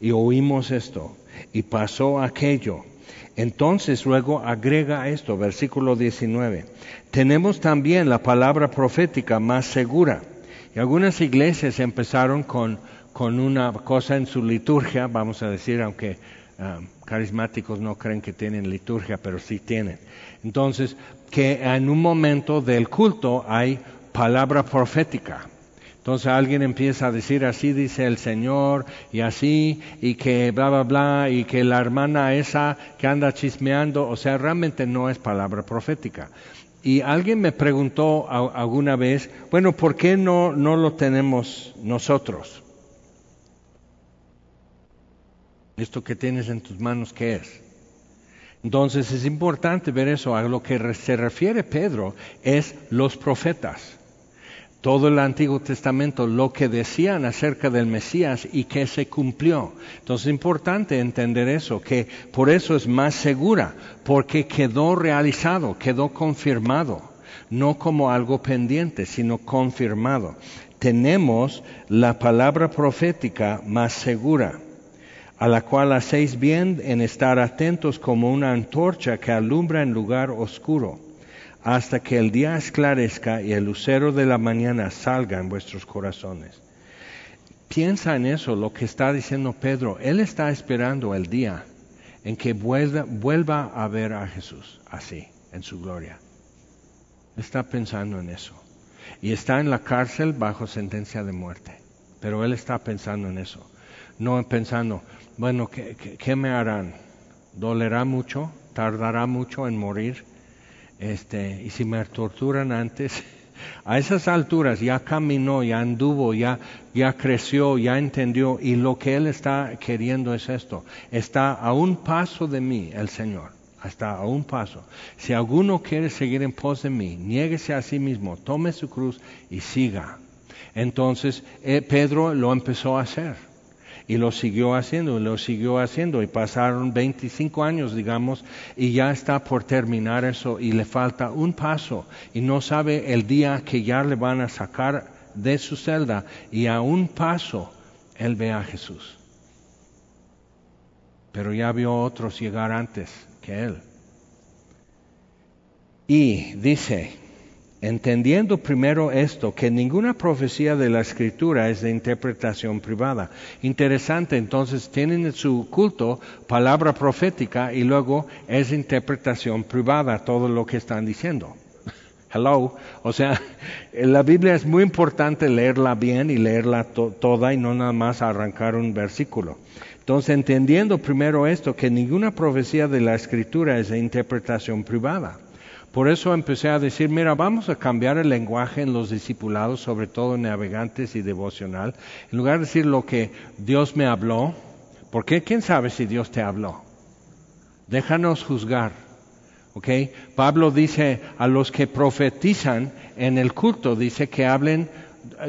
Y oímos esto. Y pasó aquello entonces luego agrega esto, versículo 19. Tenemos también la palabra profética más segura. Y algunas iglesias empezaron con, con una cosa en su liturgia, vamos a decir, aunque ah, carismáticos no creen que tienen liturgia, pero sí tienen. Entonces, que en un momento del culto hay palabra profética. Entonces alguien empieza a decir así dice el Señor y así y que bla bla bla y que la hermana esa que anda chismeando, o sea, realmente no es palabra profética. Y alguien me preguntó alguna vez, bueno, ¿por qué no, no lo tenemos nosotros? Esto que tienes en tus manos, ¿qué es? Entonces es importante ver eso. A lo que se refiere Pedro es los profetas. Todo el Antiguo Testamento, lo que decían acerca del Mesías y que se cumplió. Entonces es importante entender eso, que por eso es más segura, porque quedó realizado, quedó confirmado, no como algo pendiente, sino confirmado. Tenemos la palabra profética más segura a la cual hacéis bien en estar atentos como una antorcha que alumbra en lugar oscuro, hasta que el día esclarezca y el lucero de la mañana salga en vuestros corazones. Piensa en eso, lo que está diciendo Pedro. Él está esperando el día en que vuelva, a ver a Jesús así, en su gloria. Está pensando en eso. Y está en la cárcel bajo sentencia de muerte. Pero él está pensando en eso. No pensando, bueno, ¿qué, me harán? ¿Dolerá mucho? ¿Tardará mucho en morir? Este, y si me torturan antes, [laughs] a esas alturas ya caminó, ya anduvo, ya, ya creció, ya entendió, y lo que él está queriendo es esto. Está a un paso de mí el Señor, hasta a un paso. Si alguno quiere seguir en pos de mí, niéguese a sí mismo, tome su cruz y siga. Entonces eh, Pedro lo empezó a hacer y lo siguió haciendo, y lo siguió haciendo, y pasaron 25 años, digamos, y ya está por terminar eso, y le falta un paso, y no sabe el día que ya le van a sacar de su celda, y a un paso él ve a Jesús. Pero ya vio otros llegar antes que él. Y dice, entendiendo primero esto, que ninguna profecía de la escritura es de interpretación privada. Interesante, entonces tienen en su culto palabra profética y luego es interpretación privada todo lo que están diciendo. [laughs] Hello, o sea, [laughs] la Biblia es muy importante leerla bien y leerla toda y no nada más arrancar un versículo. Entonces, entendiendo primero esto, que ninguna profecía de la escritura es de interpretación privada. Por eso empecé a decir, mira, vamos a cambiar el lenguaje en los discipulados, sobre todo en navegantes y devocional. En lugar de decir lo que Dios me habló, porque quién sabe si Dios te habló. Déjanos juzgar. ¿ok? Pablo dice a los que profetizan en el culto, dice que hablen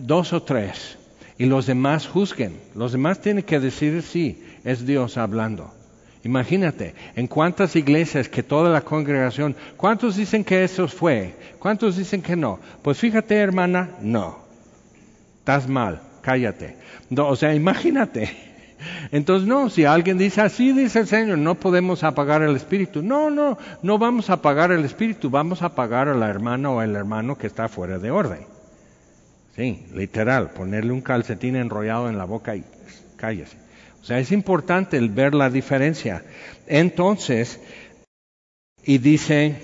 dos o tres y los demás juzguen. Los demás tienen que decir sí, es Dios hablando. Imagínate, en cuántas iglesias que toda la congregación, ¿cuántos dicen que eso fue? ¿Cuántos dicen que no? Pues fíjate, hermana, no. Estás mal, cállate. o sea, imagínate. [laughs] Entonces, no, si alguien dice así, dice el Señor, no podemos apagar el espíritu. No, no, no vamos a apagar el espíritu, vamos a apagar a la hermana o al hermano que está fuera de orden. Sí, literal, ponerle un calcetín enrollado en la boca y cállese. O sea, es importante el ver la diferencia. Entonces, y dice,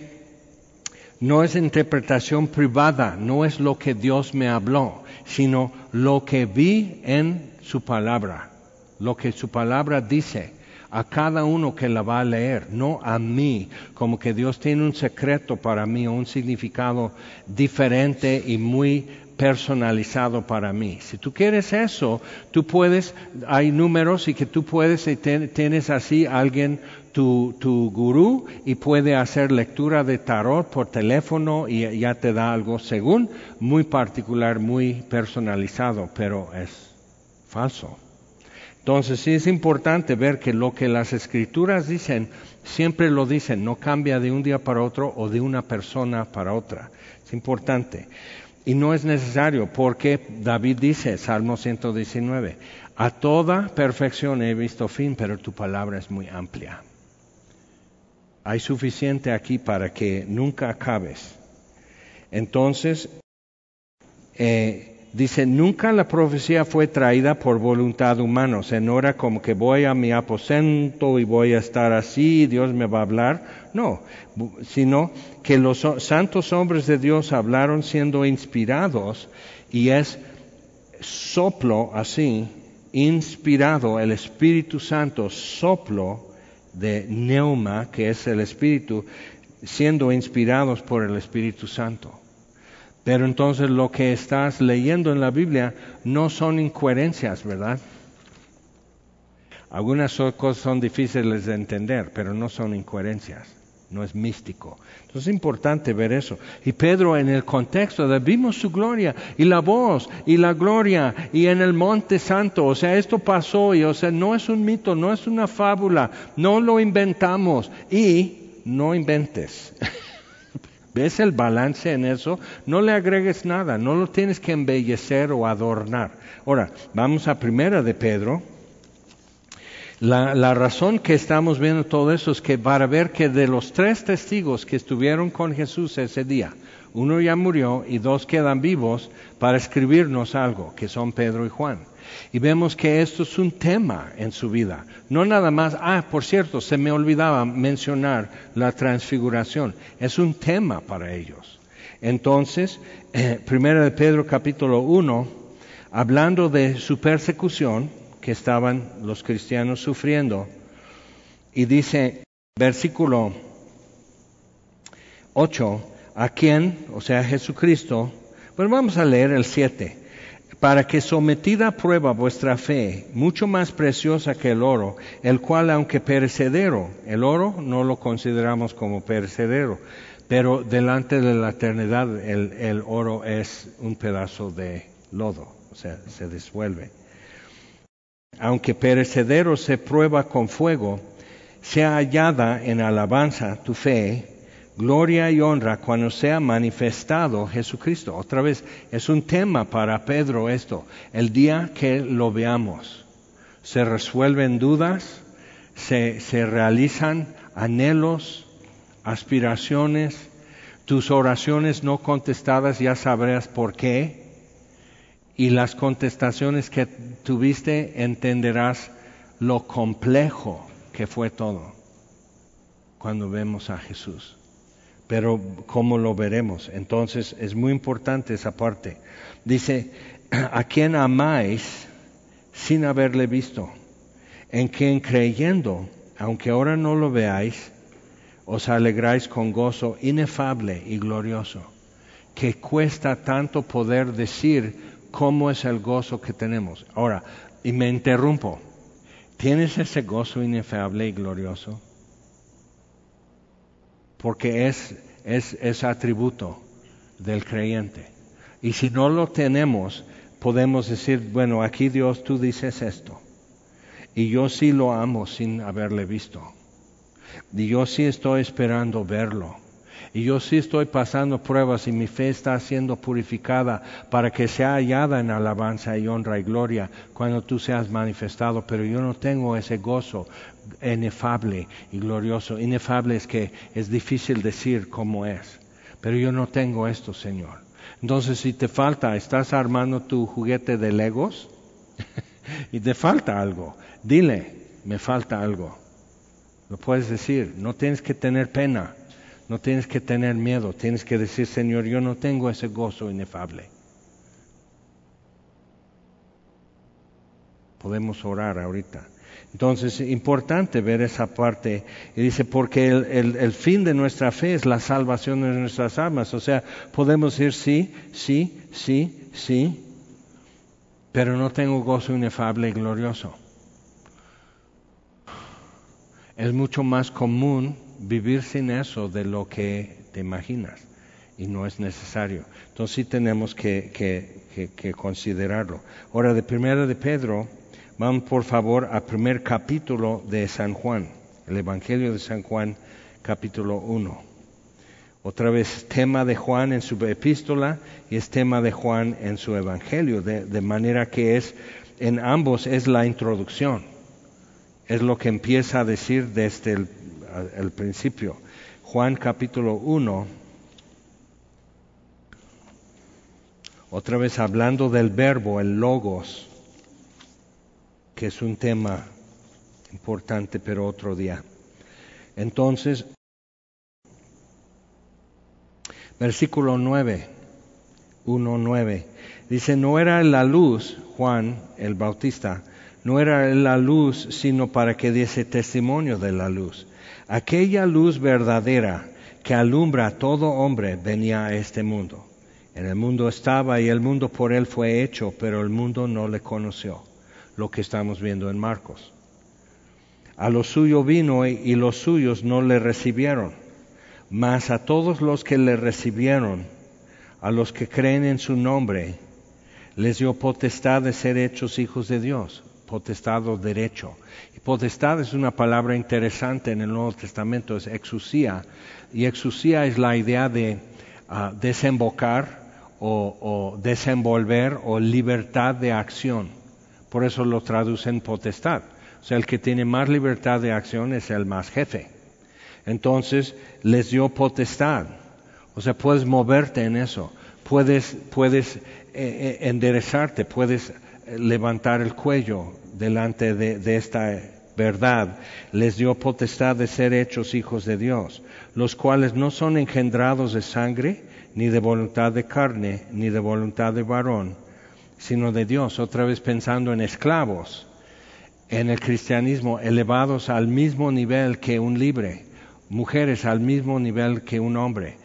no es interpretación privada, no es lo que Dios me habló, sino lo que vi en su palabra, lo que su palabra dice a cada uno que la va a leer, no a mí, como que Dios tiene un secreto para mí, un significado diferente y muy personalizado para mí. Si tú quieres eso, tú puedes, hay números y que tú puedes, y tienes así alguien, tu, tu gurú, y puede hacer lectura de tarot por teléfono y ya te da algo según, muy particular, muy personalizado, pero es falso. Entonces sí es importante ver que lo que las escrituras dicen, siempre lo dicen, no cambia de un día para otro o de una persona para otra. Es importante. Y no es necesario porque David dice, Salmo 119, a toda perfección he visto fin, pero tu palabra es muy amplia. Hay suficiente aquí para que nunca acabes. Entonces, eh, Dice, nunca la profecía fue traída por voluntad humana, o no era como que voy a mi aposento y voy a estar así, Dios me va a hablar, no, sino que los santos hombres de Dios hablaron siendo inspirados y es soplo así, inspirado, el Espíritu Santo, soplo de neuma, que es el Espíritu, siendo inspirados por el Espíritu Santo. Pero entonces lo que estás leyendo en la Biblia no son incoherencias, ¿verdad? Algunas cosas son difíciles de entender, pero no son incoherencias, no es místico. Entonces es importante ver eso. Y Pedro en el contexto de vimos su gloria y la voz y la gloria y en el monte santo, o sea, esto pasó y o sea, no es un mito, no es una fábula, no lo inventamos y no inventes. [laughs] ¿Ves el balance en eso? No le agregues nada, no lo tienes que embellecer o adornar. Ahora, vamos a primera de Pedro. La, razón que estamos viendo todo eso es que para ver que de los tres testigos que estuvieron con Jesús ese día, uno ya murió y dos quedan vivos para escribirnos algo, que son Pedro y Juan. Y vemos que esto es un tema en su vida. No nada más, ah, por cierto, se me olvidaba mencionar la transfiguración. Es un tema para ellos. Entonces, eh, primero de Pedro capítulo 1, hablando de su persecución, que estaban los cristianos sufriendo. Y dice, versículo 8, a quien, o sea, Jesucristo, bueno, vamos a leer el 7, para que sometida a prueba vuestra fe, mucho más preciosa que el oro, el cual aunque perecedero, el oro no lo consideramos como perecedero, pero delante de la eternidad el, el oro es un pedazo de lodo, o sea, se disuelve aunque perecedero se prueba con fuego, sea hallada en alabanza tu fe, gloria y honra cuando sea manifestado Jesucristo. Otra vez, es un tema para Pedro esto, el día que lo veamos. Se resuelven dudas, se, realizan anhelos, aspiraciones, tus oraciones no contestadas ya sabrás por qué y las contestaciones que tuviste entenderás lo complejo que fue todo cuando vemos a Jesús. Pero ¿cómo lo veremos? Entonces es muy importante esa parte. Dice, [clears throat] a quien amáis sin haberle visto, en quien creyendo, aunque ahora no lo veáis, os alegráis con gozo inefable y glorioso, que cuesta tanto poder decir cómo es el gozo que tenemos. Ahora, y me interrumpo, ¿tienes ese gozo inefable y glorioso? Porque es, es, es atributo del creyente. Y si no lo tenemos, podemos decir, bueno, aquí Dios, tú dices esto. Y yo sí lo amo sin haberle visto. Y yo sí estoy esperando verlo. Y yo sí estoy pasando pruebas y mi fe está siendo purificada para que sea hallada en alabanza y honra y gloria cuando tú seas manifestado. Pero yo no tengo ese gozo inefable y glorioso. Inefable es que es difícil decir cómo es. Pero yo no tengo esto, Señor. Entonces, si te falta, estás armando tu juguete de legos [laughs] y te falta algo, dile, me falta algo. Lo puedes decir, no tienes que tener pena. No tienes que tener miedo, tienes que decir, Señor, yo no tengo ese gozo inefable. Podemos orar ahorita. Entonces, es importante ver esa parte. Y dice, porque el, el, fin de nuestra fe es la salvación de nuestras almas. O sea, podemos decir sí, sí, sí, sí, pero no tengo gozo inefable y glorioso. Es mucho más común vivir sin eso de lo que te imaginas y no es necesario. Entonces sí tenemos que, que, considerarlo. Ahora, de primera de Pedro, vamos por favor al primer capítulo de San Juan, el Evangelio de San Juan, capítulo 1. Otra vez tema de Juan en su epístola y es tema de Juan en su Evangelio, de, de manera que es, en ambos es la introducción, es lo que empieza a decir desde el al principio. Juan capítulo 1, otra vez hablando del verbo, el logos, que es un tema importante, pero otro día. Entonces, versículo 9, 1, 9, dice, no era la luz, Juan el Bautista, no era la luz, sino para que diese testimonio de la luz Aquella luz verdadera que alumbra a todo hombre venía a este mundo. En el mundo estaba y el mundo por él fue hecho, pero el mundo no le conoció. Lo que estamos viendo en Marcos. A lo suyo vino y los suyos no le recibieron. Mas a todos los que le recibieron, a los que creen en su nombre, les dio potestad de ser hechos hijos de Dios, potestad o derecho. Y potestad es una palabra interesante en el Nuevo Testamento, es exusía, y exusía es la idea de ah, desembocar o, desenvolver o libertad de acción. Por eso lo traducen potestad. O sea, el que tiene más libertad de acción es el más jefe. Entonces les dio potestad. O sea, puedes moverte en eso. Puedes, puedes eh, eh, enderezarte, puedes levantar el cuello delante de, esta verdad. Les dio potestad de ser hechos hijos de Dios, los cuales no son engendrados de sangre, ni de voluntad de carne, ni de voluntad de varón, sino de Dios. Otra vez pensando en esclavos en el cristianismo, elevados al mismo nivel que un libre, mujeres al mismo nivel que un hombre,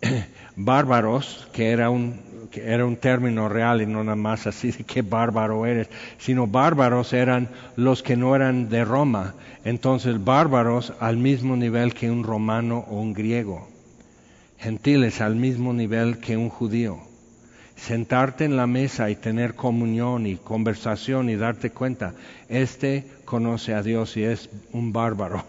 [clears throat] bárbaros, que era un, era un término real y no nada más así de qué bárbaro eres, sino bárbaros eran los que no eran de Roma, entonces bárbaros al mismo nivel que un romano o un griego, gentiles al mismo nivel que un judío. Sentarte en la mesa y tener comunión y conversación y darte cuenta, este conoce a Dios y es un bárbaro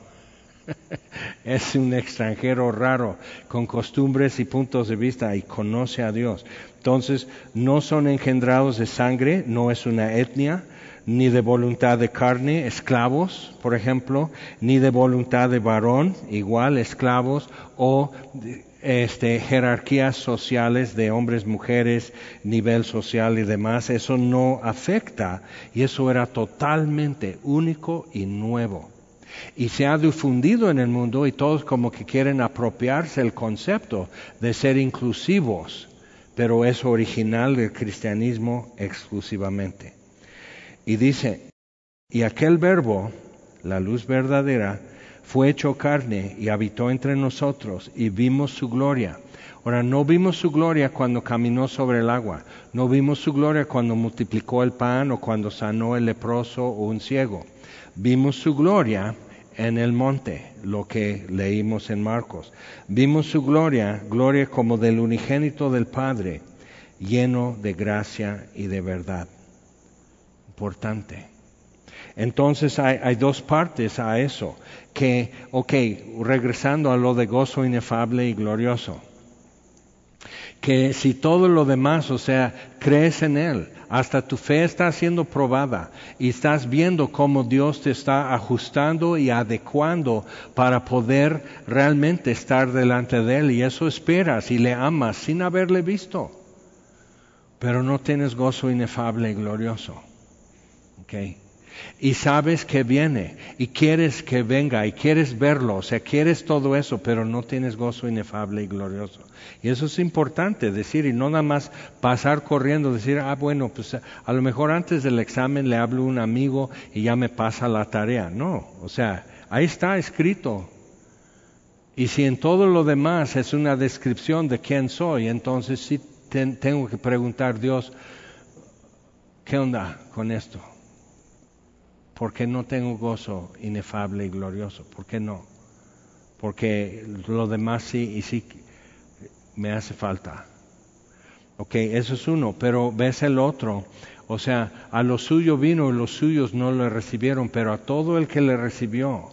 [laughs] es un extranjero raro, con costumbres y puntos de vista y conoce a Dios. Entonces, no son engendrados de sangre, no es una etnia, ni de voluntad de carne, esclavos, por ejemplo, ni de voluntad de varón, igual, esclavos, o este, jerarquías sociales de hombres, mujeres, nivel social y demás, eso no afecta y eso era totalmente único y nuevo. Y se ha difundido en el mundo y todos como que quieren apropiarse el concepto de ser inclusivos, pero es original del cristianismo exclusivamente. Y dice, y aquel verbo, la luz verdadera, fue hecho carne y habitó entre nosotros y vimos su gloria. Ahora, no vimos su gloria cuando caminó sobre el agua, no vimos su gloria cuando multiplicó el pan o cuando sanó el leproso o un ciego Vimos su gloria en el monte, lo que leímos en Marcos. Vimos su gloria, gloria como del unigénito del Padre, lleno de gracia y de verdad. Importante. Entonces hay, dos partes a eso, que, ok, regresando a lo de gozo inefable y glorioso, que si todo lo demás, o sea, crees en Él, hasta tu fe está siendo probada y estás viendo cómo Dios te está ajustando y adecuando para poder realmente estar delante de Él y eso esperas y le amas sin haberle visto. Pero no tienes gozo inefable y glorioso. Okay y sabes que viene y quieres que venga y quieres verlo, o sea, quieres todo eso, pero no tienes gozo inefable y glorioso. Y eso es importante decir y no nada más pasar corriendo, decir, ah, bueno, pues a lo mejor antes del examen le hablo a un amigo y ya me pasa la tarea. No, o sea, ahí está escrito. Y si en todo lo demás es una descripción de quién soy, entonces sí tengo que preguntar, Dios, ¿qué onda con esto? ¿Por qué no tengo gozo inefable y glorioso? ¿Por qué no? Porque lo demás sí y sí me hace falta. Ok, eso es uno, pero ves el otro. O sea, a lo suyo vino y los suyos no le recibieron, pero a todo el que le recibió,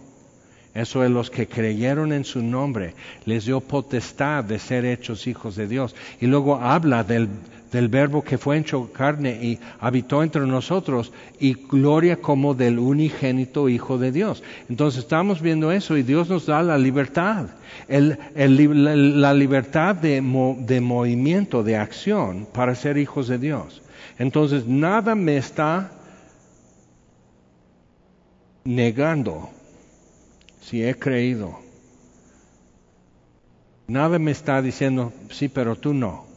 eso es los que creyeron en su nombre, les dio potestad de ser hechos hijos de Dios. Y luego habla del, del verbo que fue hecho carne y habitó entre nosotros y gloria como del unigénito Hijo de Dios. Entonces estamos viendo eso y Dios nos da la libertad, la libertad de, de movimiento, de acción para ser hijos de Dios. Entonces nada me está negando si he creído. Nada me está diciendo, sí, pero tú no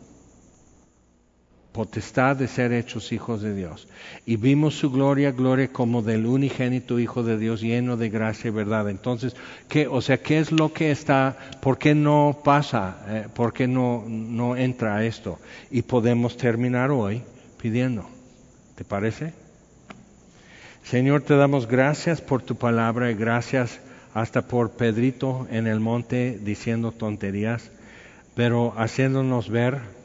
potestad de ser hechos hijos de Dios. Y vimos su gloria, gloria como del unigénito Hijo de Dios lleno de gracia y verdad. Entonces, ¿qué, o sea, ¿qué es lo que está, por qué no pasa, eh, por qué no, no entra esto? Y podemos terminar hoy pidiendo. ¿Te parece? Señor, te damos gracias por tu palabra y gracias hasta por Pedrito en el monte diciendo tonterías, pero haciéndonos ver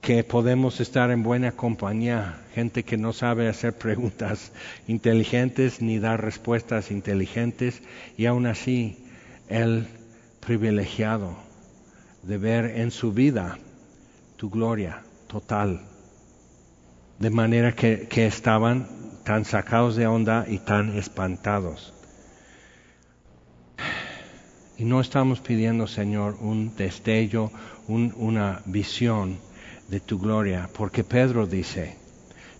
que podemos estar en buena compañía, gente que no sabe hacer preguntas [laughs] inteligentes ni dar respuestas inteligentes, y aún así el privilegiado de ver en su vida tu gloria total, de manera que, que estaban tan sacados de onda y tan espantados. Y no estamos pidiendo, Señor, un destello, una visión de tu gloria, porque Pedro dice,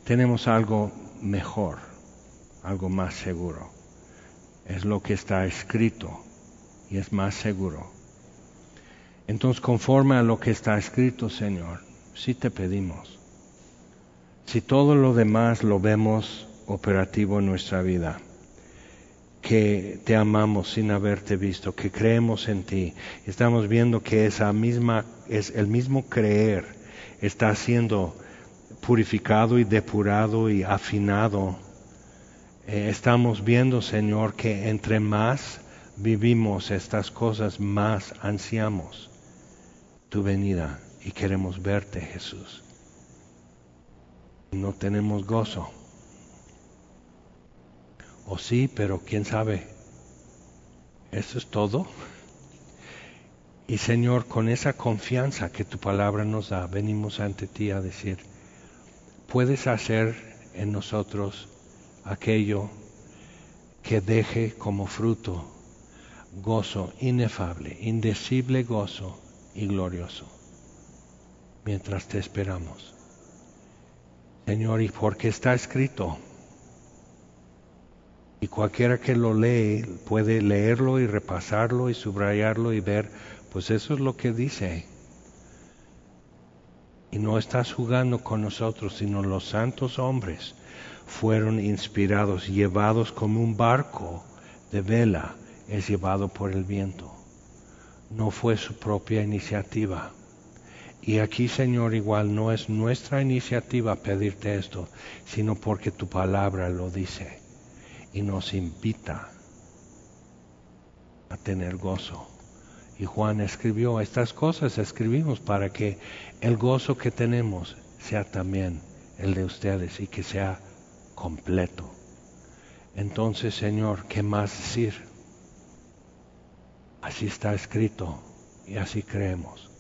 tenemos algo mejor, algo más seguro. Es lo que está escrito y es más seguro. Entonces, conforme a lo que está escrito, Señor, si te pedimos, si todo lo demás lo vemos operativo en nuestra vida, que te amamos sin haberte visto, que creemos en ti, estamos viendo que esa misma es el mismo creer está siendo purificado y depurado y afinado. Eh, estamos viendo, Señor, que entre más vivimos estas cosas, más ansiamos tu venida y queremos verte, Jesús. No tenemos gozo. O sí, pero quién sabe. ¿Eso es todo? Y Señor, con esa confianza que tu palabra nos da, venimos ante ti a decir, puedes hacer en nosotros aquello que deje como fruto gozo inefable, indecible gozo y glorioso, mientras te esperamos. Señor, y porque está escrito, y cualquiera que lo lee puede leerlo y repasarlo y subrayarlo y ver pues eso es lo que dice. Y no estás jugando con nosotros, sino los santos hombres fueron inspirados, llevados como un barco de vela es llevado por el viento. No fue su propia iniciativa. Y aquí, Señor, igual no es nuestra iniciativa pedirte esto, sino porque tu palabra lo dice y nos invita a tener gozo. Y Juan escribió estas cosas, escribimos para que el gozo que tenemos sea también el de ustedes y que sea completo. Entonces, Señor, ¿qué más decir? Así está escrito y así creemos.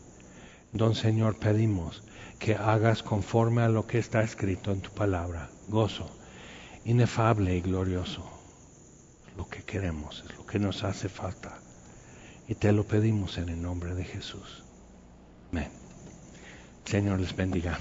Entonces, Señor, pedimos que hagas conforme a lo que está escrito en tu palabra, gozo inefable y glorioso. Lo que queremos, es lo que nos hace falta. Y te lo pedimos en el nombre de Jesús. Amén. Señor les bendiga.